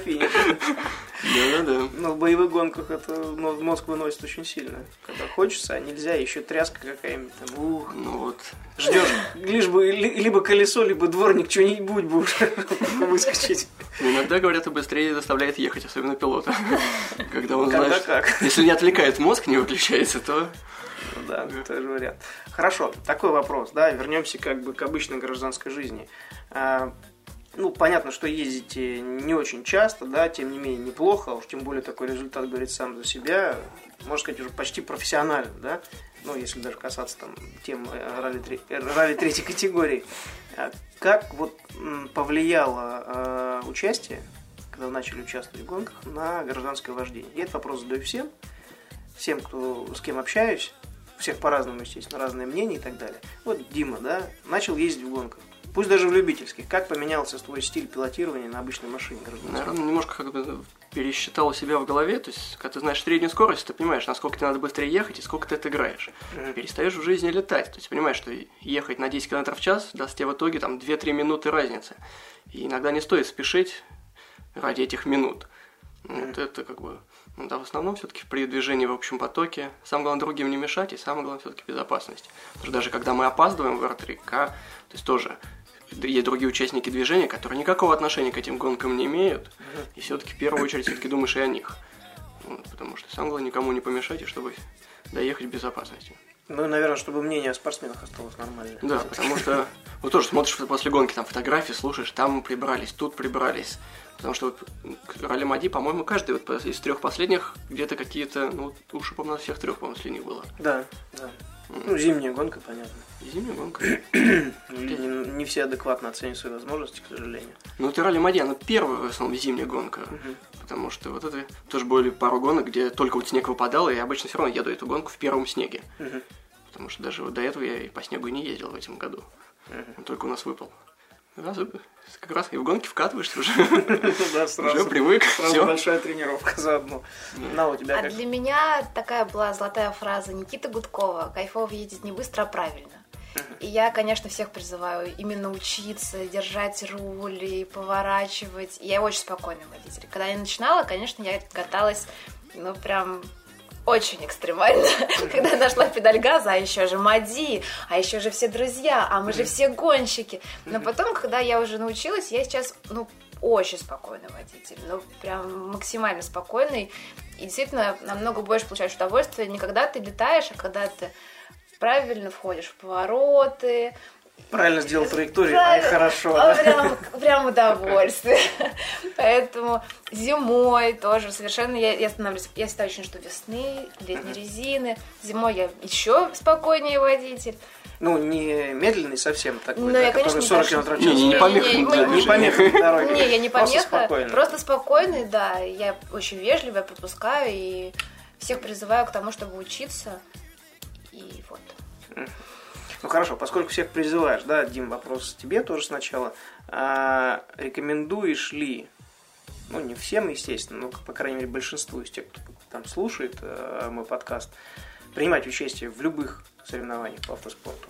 финише. Да-да-да. Но в боевых гонках это мозг выносит очень сильно. Когда хочется, а нельзя, еще тряска какая-нибудь там. Ух. Ну вот. Ждешь, лишь бы либо колесо, либо дворник что-нибудь будешь [laughs] выскочить. Ну, иногда, говорят, быстрее заставляет ехать, особенно пилота. Когда он, Когда знаешь, как. если не отвлекает мозг, не выключается, то... Ну, да, тоже вариант. Хорошо, такой вопрос, да, вернемся как бы к обычной гражданской жизни. Ну, понятно, что ездите не очень часто, да, тем не менее неплохо, а уж тем более такой результат говорит сам за себя, можно сказать, уже почти профессионально, да, ну, если даже касаться там тем э, ралли, э, ралли третьей [laughs] категории. А как вот повлияло э, участие, когда начали участвовать в гонках, на гражданское вождение? Я этот вопрос задаю всем, всем, кто, с кем общаюсь, всех по-разному, естественно, разные мнения и так далее. Вот Дима, да, начал ездить в гонках Пусть даже в любительских. Как поменялся твой стиль пилотирования на обычной машине Наверное, немножко как бы пересчитал себя в голове. То есть, когда ты знаешь среднюю скорость, ты понимаешь, насколько тебе надо быстрее ехать и сколько ты отыграешь. Mm-hmm. Перестаешь в жизни летать. То есть, понимаешь, что ехать на 10 км в час даст тебе в итоге там 2-3 минуты разницы. И иногда не стоит спешить ради этих минут. Mm-hmm. Вот это как бы... Ну, да, в основном все-таки при движении в общем потоке. Самое главное другим не мешать, и самое главное все-таки безопасность. Потому что даже когда мы опаздываем в R3К, то есть тоже есть другие участники движения, которые никакого отношения к этим гонкам не имеют, и все-таки в первую очередь все-таки думаешь и о них. Вот, потому что самое главное никому не помешать, и чтобы доехать в безопасности. Ну, наверное, чтобы мнение о спортсменах осталось нормальное. Да, потому что вот тоже смотришь после гонки, там фотографии слушаешь, там прибрались, тут прибрались. Потому что вот ралли Мади, по-моему, каждый вот из трех последних где-то какие-то, ну, уши, по-моему, всех трех, по-моему, с них было. Да, да. Ну, зимняя гонка, понятно. Зимняя гонка. [clears throat] не, не все адекватно оценивают свои возможности, к сожалению. Ну, это ралли Мадья, но первая, в основном, зимняя гонка. Угу. Потому что вот это тоже были пару гонок, где только вот снег выпадал, и я обычно все равно еду эту гонку в первом снеге. Угу. Потому что даже вот до этого я и по снегу не ездил в этом году. Угу. Он только у нас выпал. Раз, как раз и в гонке вкатываешься уже. [laughs] Да, сразу. Уже привык. Сразу большая тренировка заодно. На, у тебя А для меня такая была золотая фраза Никиты Гудкова. Кайфов ездить не быстро, а правильно. И я, конечно, всех призываю именно учиться, держать руль и поворачивать. Я очень спокойный водитель. Когда я начинала, конечно, я каталась, ну, прям очень экстремально, [laughs] когда нашла педаль газа, а еще же Мади, а еще же все друзья, а мы же все гонщики. Но потом, когда я уже научилась, я сейчас, ну, очень спокойный водитель, ну, прям максимально спокойный, и действительно намного больше получаешь удовольствия. Не когда ты летаешь, а когда ты правильно входишь в повороты, Правильно сделал траекторию, ай, хорошо. Да? Прям, прям удовольствие. Поэтому зимой тоже совершенно я, я становлюсь, я всегда очень жду весны, летней резины. Зимой я еще спокойнее водитель. Ну, не медленный совсем такой, ну, да, я, который конечно, 40 км в час. Не, не, помеха. Не, не, не помеха дороги. Не, я не помеха. Просто спокойный. Просто спокойный, да. Я очень вежливая, пропускаю и всех призываю к тому, чтобы учиться. И вот. Ну хорошо, поскольку всех призываешь, да, Дим, вопрос тебе тоже сначала. А, рекомендуешь ли, ну не всем, естественно, но по крайней мере большинству из тех, кто там слушает э, мой подкаст, принимать участие в любых соревнованиях по автоспорту?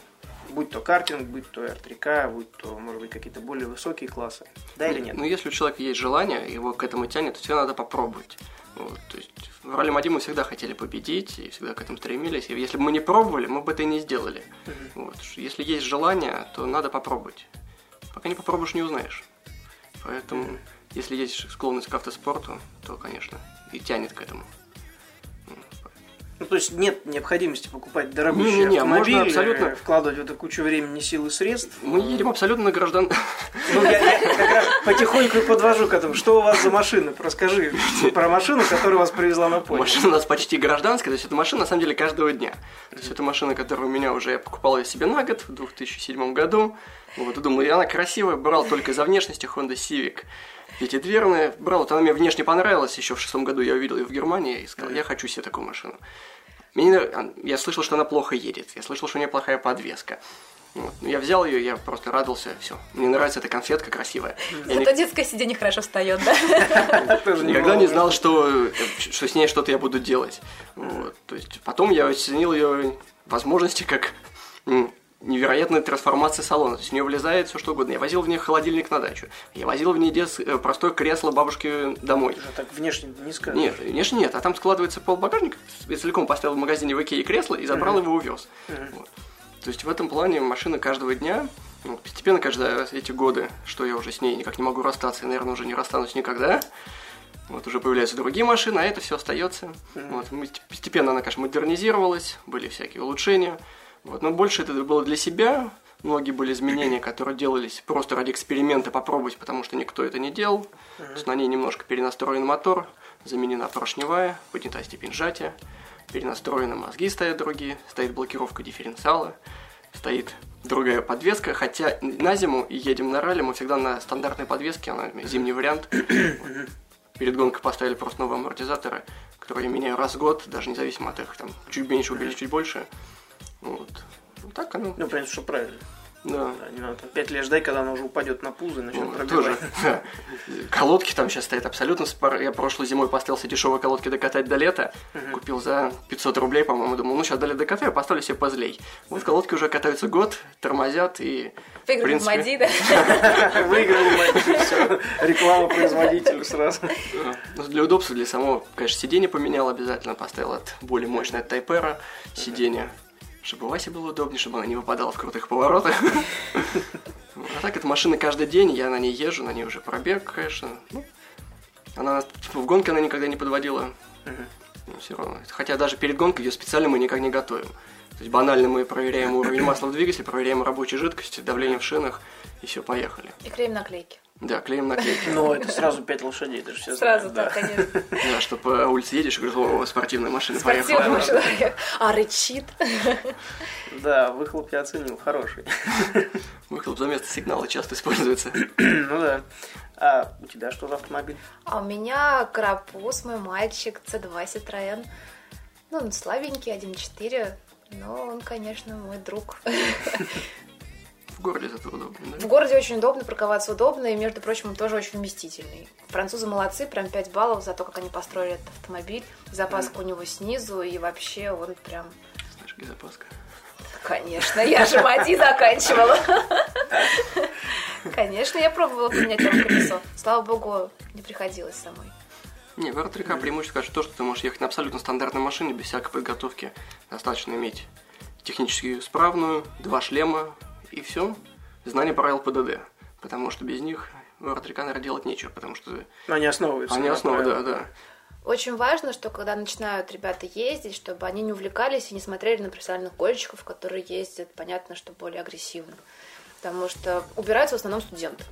Будь то картинг, будь то R3K, будь то, может быть, какие-то более высокие классы. Да или нет? Ну, если у человека есть желание, его к этому тянет, то все надо попробовать. Вот, то есть в ралли Мади мы всегда хотели победить и всегда к этому стремились. И если бы мы не пробовали, мы бы это и не сделали. Mm-hmm. Вот. Если есть желание, то надо попробовать. Пока не попробуешь, не узнаешь. Поэтому, mm-hmm. если есть склонность к автоспорту, то, конечно, и тянет к этому. Ну, то есть нет необходимости покупать дорогущий не, не, не, автомобиль, можно абсолютно... вкладывать в это кучу времени, сил и средств. Мы едем абсолютно на граждан. Ну, я, я как раз потихоньку подвожу к этому. Что у вас за машина? Расскажи про машину, которая вас привезла на поле. Машина у нас почти гражданская, то есть это машина, на самом деле, каждого дня. То есть это машина, которую у меня уже я покупал я себе на год в 2007 году. Вот, и думал, и она красивая, брал только за внешности Honda Civic пятидверная. Брал, вот она мне внешне понравилась, еще в шестом году я увидел ее в Германии и сказал, я хочу себе такую машину. Мне, я слышал, что она плохо едет, я слышал, что у нее плохая подвеска. Вот. Ну, я взял ее, я просто радовался, все. Мне нравится эта конфетка красивая. Зато не... детское сиденье хорошо встает, да? [laughs] Никогда не знал, что, что с ней что-то я буду делать. Вот. То есть потом я оценил ее возможности как невероятная трансформация салона. То есть в нее влезает все что угодно. Я возил в нее холодильник на дачу. Я возил в нее дет... Э, простое кресло бабушки домой. Уже так внешне не скажешь. Нет, внешне нет. А там складывается пол багажника. Я целиком поставил в магазине в Икее кресло и забрал mm-hmm. его увез. Mm-hmm. Вот. То есть в этом плане машина каждого дня, ну, постепенно каждые эти годы, что я уже с ней никак не могу расстаться, и, наверное, уже не расстанусь никогда. Вот уже появляются другие машины, а это все остается. Mm-hmm. Вот, постепенно она, конечно, модернизировалась, были всякие улучшения. Вот. Но больше это было для себя. Многие были изменения, [clears throat] которые делались просто ради эксперимента попробовать, потому что никто это не делал. Mm-hmm. То есть на ней немножко перенастроен мотор, заменена поршневая, поднята степень сжатия, перенастроены мозги стоят другие, стоит блокировка дифференциала, стоит другая подвеска, хотя на зиму и едем на ралли, мы всегда на стандартной подвеске, она зимний вариант. Перед гонкой поставили просто новые амортизаторы, которые я меняю раз в год, даже независимо от их, там, чуть меньше убили, чуть больше. Вот. Ну, так оно. Ну, в принципе, что правильно. Да. да. Не надо там пять лет ждать, когда она уже упадет на пузо и начнет ну, пробивать. Тоже. [laughs] Колодки там сейчас стоят абсолютно спор. Я прошлой зимой поставился дешевые колодки докатать до лета. Угу. Купил за 500 рублей, по-моему. Думал, ну сейчас до лета докатаю, поставлю себе позлей. Вот колодки уже катаются год, тормозят и... Выиграли в Мади, да? [laughs] Выиграли Мади, все. Реклама производителю сразу. Ну, для удобства, для самого, конечно, сиденье поменял обязательно. Поставил от более мощное от Тайпера сиденье чтобы Васе было удобнее, чтобы она не выпадала в крутых поворотах. А так, это машина каждый день, я на ней езжу, на ней уже пробег, конечно. Ну, она в гонке она никогда не подводила. Ну, все равно. Хотя даже перед гонкой ее специально мы никак не готовим. То есть банально мы проверяем уровень масла в двигателе, проверяем рабочей жидкости, давление в шинах, и все, поехали. И клеим наклейки. Да, клеим наклейки. Ну, это сразу пять лошадей, это же все Сразу, да, конечно. Да, что по улице едешь и говоришь, о, спортивная машина поехала. Спортивная машина, а рычит. Да, выхлоп я оценил, хороший. Выхлоп за место сигнала часто используется. [clears throat] Ну да. А у тебя что за автомобиль? А у меня Карапуз, мой мальчик, C2 Citroёn. Ну, он слабенький, 1.4, но он, конечно, мой друг. [laughs] В городе это удобно, да? В городе очень удобно, парковаться удобно, и, между прочим, он тоже очень вместительный. Французы молодцы, прям 5 баллов за то, как они построили этот автомобиль. Запаска mm. у него снизу, и вообще он прям... Знаешь, где запаска? Конечно, я же МАДИ заканчивала. Конечно, я пробовала поменять там колесо. Слава богу, не приходилось самой. Не, в R3K преимущество, конечно, то, что ты можешь ехать на абсолютно стандартной машине без всякой подготовки. Достаточно иметь технически исправную, два шлема и все. Знание правил ПДД. Потому что без них в R3K, наверное, делать нечего, потому что... Они основываются. Они основы, да, да. Очень важно, что когда начинают ребята ездить, чтобы они не увлекались и не смотрели на профессиональных гонщиков, которые ездят, понятно, что более агрессивно. Потому что убираются в основном студенты.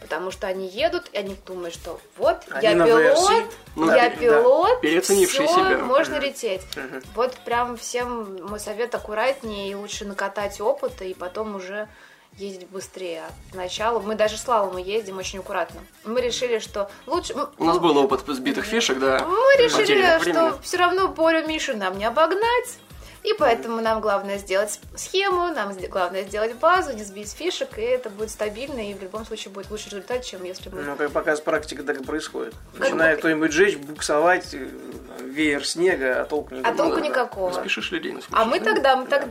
Потому что они едут, и они думают, что вот, они я пилот, ну, я да, пилот, да. все, себя. можно угу. лететь. Угу. Вот прям всем мой совет аккуратнее и лучше накатать опыта, и потом уже ездить быстрее. Сначала мы даже с мы ездим очень аккуратно. Мы решили, что лучше... У нас был опыт сбитых фишек, да. Мы решили, что все равно Борю Мишу нам не обогнать. И поэтому нам главное сделать схему, нам главное сделать базу, не сбить фишек, и это будет стабильно, и в любом случае будет лучший результат, чем если бы... Ну, как показывает практика, так и происходит. Начинает кто-нибудь жечь, буксовать, э, веер снега, а толку никакого. А толку никакого. Спешишь людей на А мы тогда, мы так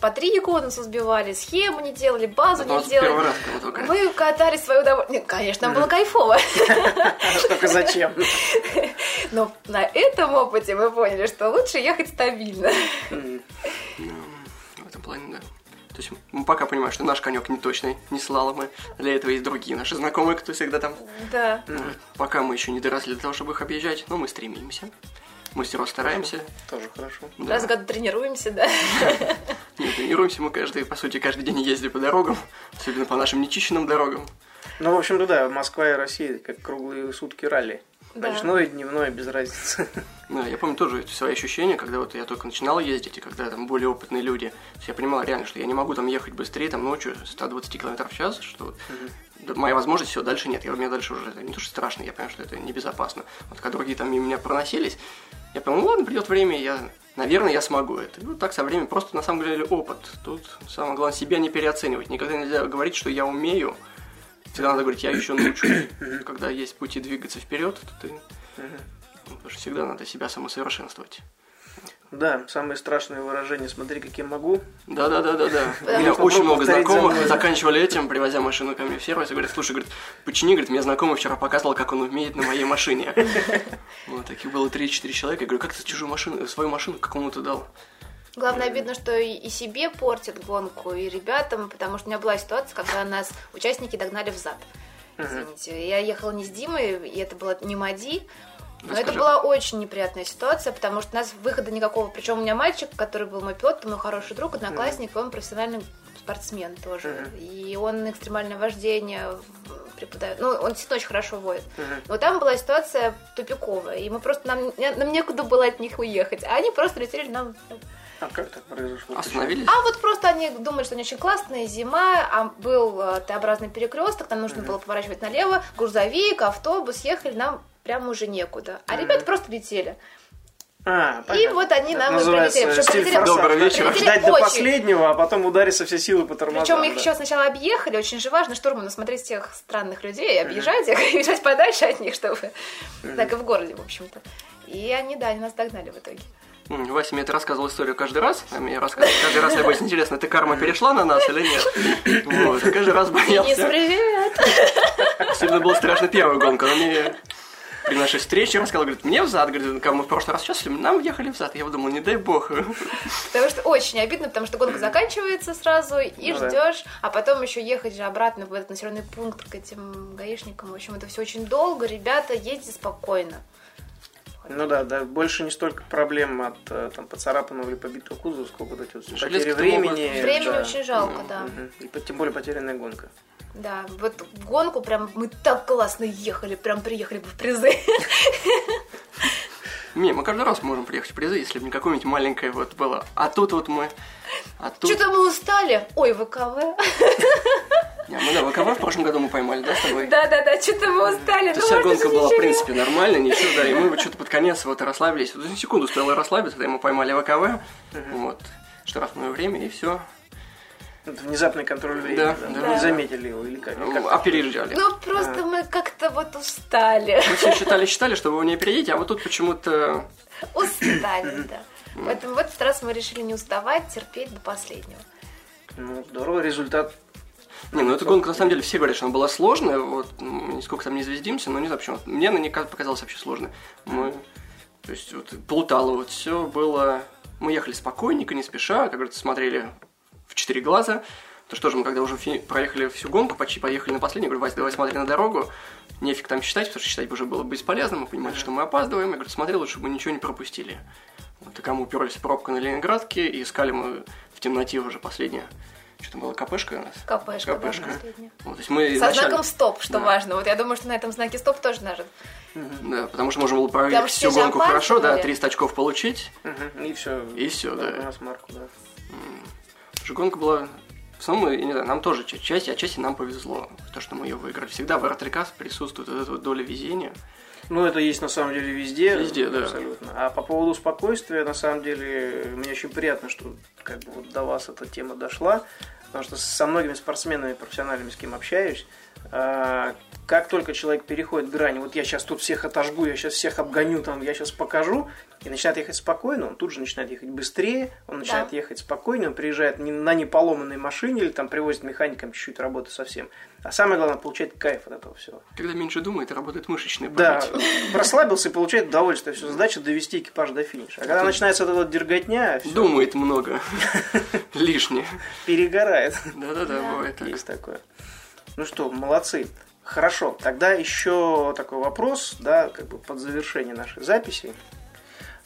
по три конуса сбивали, схему не делали, базу не делали. Мы катались в свое удовольствие. Конечно, нам было кайфово. [laughs] Только зачем? Но на этом опыте мы поняли, что лучше ехать стабильно. Есть мы пока понимаем, что наш конек не точный, не слаломы. Для этого есть другие наши знакомые, кто всегда там. Да. Пока мы еще не доросли для того, чтобы их объезжать, но мы стремимся. Равно стараемся. Тоже хорошо. Да. Раз в год тренируемся, да. [laughs] Не, тренируемся мы каждый, по сути, каждый день ездим по дорогам, особенно по нашим нечищенным дорогам. Ну, в общем-то, да, Москва и Россия как круглые сутки ралли. Да. Ночное, дневное, без разницы. [laughs] Да, я помню тоже свои ощущения, когда вот я только начинал ездить, и когда там более опытные люди, я понимал реально, что я не могу там ехать быстрее, там ночью 120 км в час, что угу. моя возможность все, дальше нет, я, у меня дальше уже это не то, что страшно, я понимаю, что это небезопасно. Вот когда другие там мимо меня проносились, я понял, ну ладно, придет время, я, наверное, я смогу это. И вот так со временем просто на самом деле опыт. Тут самое главное себя не переоценивать. Никогда нельзя говорить, что я умею, Всегда надо говорить, я еще научусь. Когда есть пути двигаться вперед, то ты... Ну, потому что всегда надо себя самосовершенствовать. Да, самое страшное выражение «смотри, как я могу». Да, да, да, да, да. У меня очень много знакомых заканчивали этим, привозя машину ко мне в сервис, и говорят, слушай, говорит, почини, говорит, мне знакомый вчера показывал, как он умеет на моей машине. [laughs] Вот, таких было 3-4 человека. Я говорю, как ты чужую машину, свою машину кому-то дал? Главное, обидно, что и себе портит гонку, и ребятам, потому что у меня была ситуация, когда нас участники догнали взад. Извините, я ехала не с Димой, и это была не Мади, но это была очень неприятная ситуация, потому что у нас выхода никакого. Причем у меня мальчик, который был мой пилот, мой хороший друг, одноклассник, и он профессиональный спортсмен тоже. И он экстремальное вождение преподает. Ну, он действительно очень хорошо водит. Но там была ситуация тупиковая, и мы просто нам, нам некуда было от них уехать. А они просто летели нам а как так произошло? Остановились? А вот просто они думали, что они очень классные, зима, а был э, Т-образный перекресток, там нужно mm-hmm. было поворачивать налево, грузовик, автобус, ехали, нам прямо уже некуда. А mm-hmm. ребята просто летели. А, и вот они нам прилетели. Что прилетели, Добрый вечер. Ждать до последнего, а потом удариться все силы по тормозам. Причем мы их да. еще сначала объехали, очень же важно штурману смотреть всех странных людей, объезжать их, [laughs] и бежать подальше от них, чтобы... Так и в городе, в общем-то. И они, да, они нас догнали в итоге. Вася мне это рассказывал историю каждый раз. А мне рассказывал каждый раз, мне будет интересно, ты карма перешла на нас или нет. Вот, каждый раз боялся. Привет! Особенно было страшно первую гонку, но мне при нашей встрече рассказал, говорит, мне взад, говорит, как мы в прошлый раз сейчас нам ехали взад. Я подумал, не дай бог. Потому что очень обидно, потому что гонка заканчивается сразу, и ну, ждешь, а потом еще ехать же обратно в этот населенный пункт к этим гаишникам. В общем, это все очень долго, ребята, ездите спокойно. Ну да, да, больше не столько проблем от э, там, поцарапанного или побитого кузова, сколько вот эти вот потери времени. Времени да. очень жалко, да. И тем более потерянная гонка. Да, вот гонку прям мы так классно ехали, прям приехали бы в призы. Не, мы каждый раз можем приехать в призы, если бы не какое-нибудь маленькое вот было. А тут вот мы... А тут... Что-то мы устали. Ой, ВКВ. Мы на ВКВ в прошлом году мы поймали, да, с тобой? Да-да-да, что-то мы устали. То есть вся гонка была, в принципе, нормально, ничего, да, и мы что-то под конец вот расслабились. Вот секунду успела расслабиться, когда мы поймали ВКВ, вот, штрафное время, и все. Это внезапный контроль времени. Да, да. да. Не заметили его или как? Ну, опережали. Ну, просто а. мы как-то вот устали. Мы все считали, считали, что вы его не опередите, а вот тут почему-то... Устали, да. Поэтому в этот раз мы решили не уставать, терпеть до последнего. Ну, здорово, результат Не, ну эта гонка, на самом деле, все говорят, что она была сложная, вот, ну, нисколько там не звездимся, но не знаю почему. Мне она не показалась вообще сложной. Мы, то есть, вот, плутало, вот, все было... Мы ехали спокойненько, не спеша, как говорится, смотрели в четыре глаза, то что же мы, когда уже проехали всю гонку, почти поехали на последний, говорю, Вась, давай смотри на дорогу, нефиг там считать, потому что считать уже было бесполезно, мы понимали, что мы опаздываем, я говорю, смотри, лучше бы ничего не пропустили. Вот, и кому уперлись пробка на Ленинградке, и искали мы в темноте уже последнее что там было, КПшка у нас? КПшка, КПшка. Да, вот, то есть мы Со вначале... знаком стоп, что да. важно. Вот я думаю, что на этом знаке стоп тоже надо. Да, потому что можно было проверить всю гонку хорошо, да, 300 очков получить. Угу. И все. И все, да. У нас марку, да. Гонка была в самом, я не знаю, нам тоже часть, отчасти нам повезло, то, что мы ее выиграли. Всегда в Артрикас присутствует вот эта вот доля везения. Ну, это есть на самом деле везде. Везде, да. Абсолютно. А по поводу спокойствия, на самом деле, мне очень приятно, что как бы вот до вас эта тема дошла, потому что со многими спортсменами профессиональными, с кем общаюсь, как только человек переходит грань, вот я сейчас тут всех отожгу, я сейчас всех обгоню, там, я сейчас покажу, и начинает ехать спокойно, он тут же начинает ехать быстрее, он начинает да. ехать спокойно, он приезжает на неполоманной машине или там привозит механикам чуть-чуть работы совсем. А самое главное, получает кайф от этого всего. Когда меньше думает, работает мышечная память. Да, [laughs] расслабился и получает удовольствие. Все, задача довести экипаж до финиша. А когда начинается вот эта дерготня... Все... Думает много. [laughs] Лишнее. Перегорает. Да-да-да, бывает так. Есть такое. Ну что, молодцы. Хорошо, тогда еще такой вопрос, да, как бы под завершение нашей записи.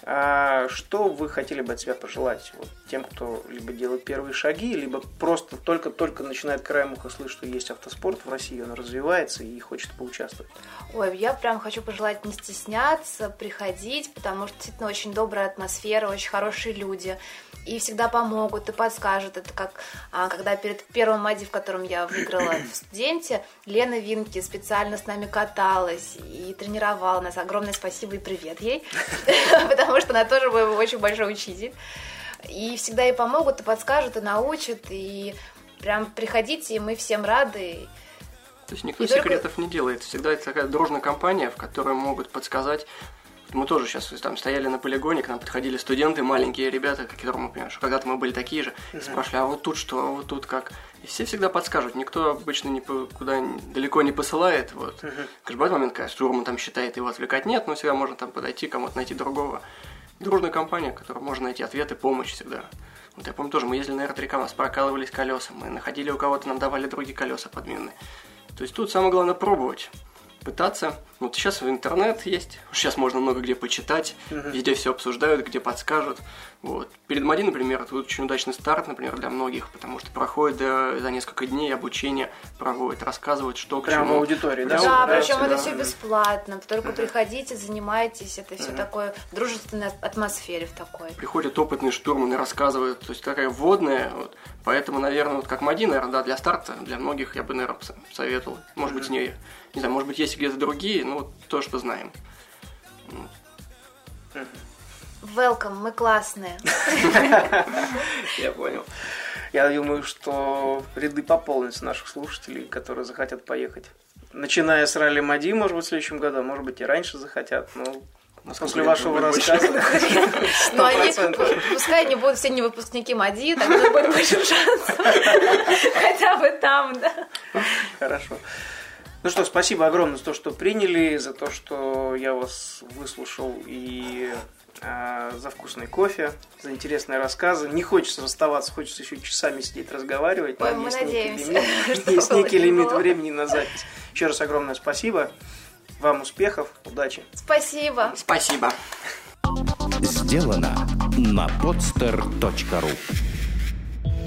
А что вы хотели бы от себя пожелать вот, тем, кто либо делает первые шаги, либо просто только-только начинает краем уха слышать, что есть автоспорт в России, он развивается и хочет поучаствовать? Ой, я прям хочу пожелать не стесняться, приходить, потому что действительно очень добрая атмосфера, очень хорошие люди и всегда помогут и подскажут. Это как а, когда перед первым МАДи, в котором я выиграла в [coughs] студенте, Лена Винки специально с нами каталась и тренировала нас. Огромное спасибо и привет ей, [laughs] потому что она тоже был очень большой учитель. И всегда и помогут, и подскажут, и научат, и прям приходите, и мы всем рады. То есть никто и секретов только... не делает. Всегда это такая дружная компания, в которой могут подсказать мы тоже сейчас там стояли на полигоне, к нам подходили студенты, маленькие ребята, которым мы понимаем, что когда-то мы были такие же, uh-huh. спрашивали, а вот тут что, а вот тут как. И все всегда подскажут, никто обычно ни куда далеко не посылает. Вот. Конечно, бывает момент, когда штурман там считает его отвлекать, нет, но всегда можно там подойти, кому-то найти другого. Дружная компания, в которой можно найти ответы, помощь всегда. Вот я помню тоже, мы ездили на R3 у нас прокалывались колеса, мы находили у кого-то, нам давали другие колеса подменные. То есть тут самое главное пробовать пытаться. Вот сейчас интернет есть, сейчас можно много где почитать, uh-huh. везде все обсуждают, где подскажут. Вот. Перед Мади, например, это очень удачный старт, например, для многих, потому что проходит да, за несколько дней обучение, проводят, рассказывают, что Прямо к чему. в аудитории, да? Да, причем это все бесплатно. Только uh-huh. приходите, занимайтесь, это все uh-huh. такое в дружественной атмосфере в такой. Приходят опытные штурманы, рассказывают, то есть такая вводная, вот. поэтому, наверное, вот как Мади, наверное, да, для старта, для многих я бы, наверное, советовал. Может uh-huh. быть, не не знаю, может быть, есть где-то другие, но вот то, что знаем. Welcome, мы классные. [laughs] Я понял. Я думаю, что ряды пополнятся наших слушателей, которые захотят поехать. Начиная с ралли Мади, может быть, в следующем году, может быть, и раньше захотят, но После вашего рассказа. [laughs] Ну, они, пускай они будут все не выпускники МАДИ, тогда будет больше шансов. [laughs] Хотя бы там, да. Хорошо. Ну что, спасибо огромное за то, что приняли, за то, что я вас выслушал и э, за вкусный кофе, за интересные рассказы. Не хочется расставаться, хочется еще часами сидеть разговаривать. Ой, мы есть надеемся, [laughs] некий лимит, есть некий лимит времени на запись. Еще раз огромное спасибо. Вам успехов, удачи. Спасибо. Спасибо. Сделано на podster.ru